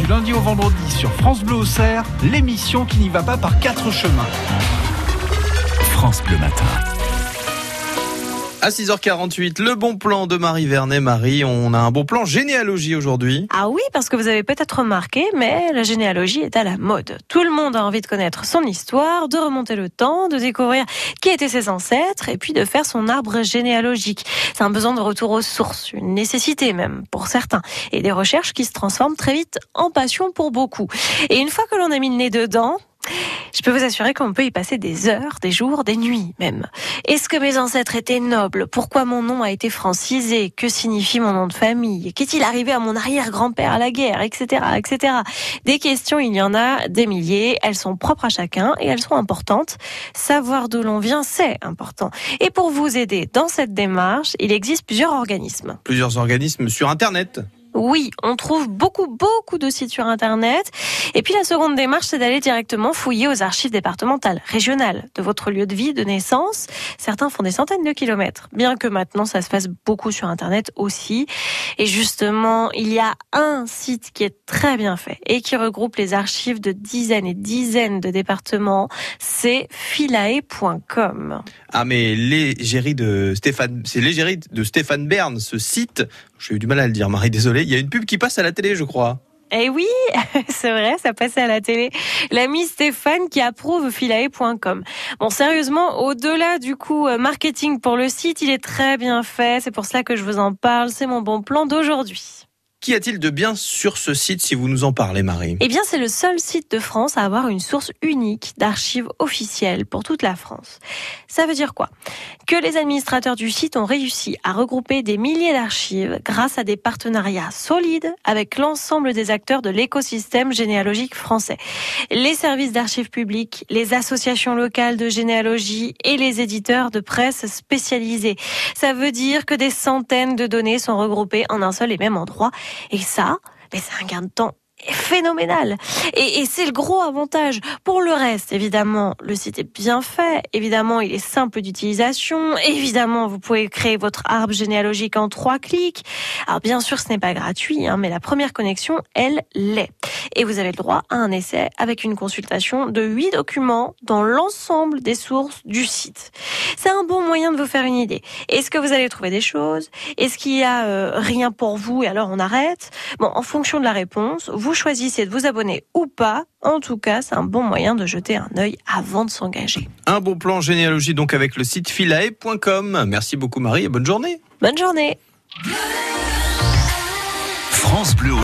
Du lundi au vendredi sur France Bleu Auxerre, l'émission qui n'y va pas par quatre chemins. France Bleu Matin. À 6h48, le bon plan de Marie Vernet. Marie, on a un bon plan généalogie aujourd'hui. Ah oui, parce que vous avez peut-être remarqué, mais la généalogie est à la mode. Tout le monde a envie de connaître son histoire, de remonter le temps, de découvrir qui étaient ses ancêtres et puis de faire son arbre généalogique. C'est un besoin de retour aux sources, une nécessité même pour certains, et des recherches qui se transforment très vite en passion pour beaucoup. Et une fois que l'on a mis le nez dedans, je peux vous assurer qu'on peut y passer des heures, des jours, des nuits même. Est-ce que mes ancêtres étaient nobles? Pourquoi mon nom a été francisé? Que signifie mon nom de famille? Qu'est-il arrivé à mon arrière-grand-père à la guerre? Etc. etc. Des questions, il y en a des milliers. Elles sont propres à chacun et elles sont importantes. Savoir d'où l'on vient, c'est important. Et pour vous aider dans cette démarche, il existe plusieurs organismes. Plusieurs organismes sur Internet. Oui, on trouve beaucoup, beaucoup de sites sur Internet. Et puis la seconde démarche, c'est d'aller directement fouiller aux archives départementales, régionales de votre lieu de vie, de naissance. Certains font des centaines de kilomètres, bien que maintenant ça se fasse beaucoup sur Internet aussi. Et justement, il y a un site qui est très bien fait et qui regroupe les archives de dizaines et dizaines de départements. C'est philae.com. Ah mais l'égérie de Stéphane, c'est l'égérie de Stéphane Bern, ce site. J'ai eu du mal à le dire, Marie, désolé. Il y a une pub qui passe à la télé, je crois. Eh oui, c'est vrai, ça passait à la télé. L'ami Stéphane qui approuve philae.com. Bon, sérieusement, au-delà du coup euh, marketing pour le site, il est très bien fait. C'est pour cela que je vous en parle. C'est mon bon plan d'aujourd'hui. Qu'y a-t-il de bien sur ce site si vous nous en parlez, Marie? Eh bien, c'est le seul site de France à avoir une source unique d'archives officielles pour toute la France. Ça veut dire quoi? Que les administrateurs du site ont réussi à regrouper des milliers d'archives grâce à des partenariats solides avec l'ensemble des acteurs de l'écosystème généalogique français. Les services d'archives publiques, les associations locales de généalogie et les éditeurs de presse spécialisés. Ça veut dire que des centaines de données sont regroupées en un seul et même endroit. Et ça, c'est un gain de temps phénoménal. Et, et c'est le gros avantage. Pour le reste, évidemment, le site est bien fait. Évidemment, il est simple d'utilisation. Évidemment, vous pouvez créer votre arbre généalogique en trois clics. Alors bien sûr, ce n'est pas gratuit, hein, mais la première connexion, elle l'est. Et vous avez le droit à un essai avec une consultation de huit documents dans l'ensemble des sources du site. C'est un bon moyen de vous faire une idée. Est-ce que vous allez trouver des choses? Est-ce qu'il y a euh, rien pour vous et alors on arrête? Bon, en fonction de la réponse, vous choisissez de vous abonner ou pas. En tout cas, c'est un bon moyen de jeter un œil avant de s'engager. Un bon plan généalogie donc avec le site philae.com. Merci beaucoup Marie et bonne journée. Bonne journée France Bleu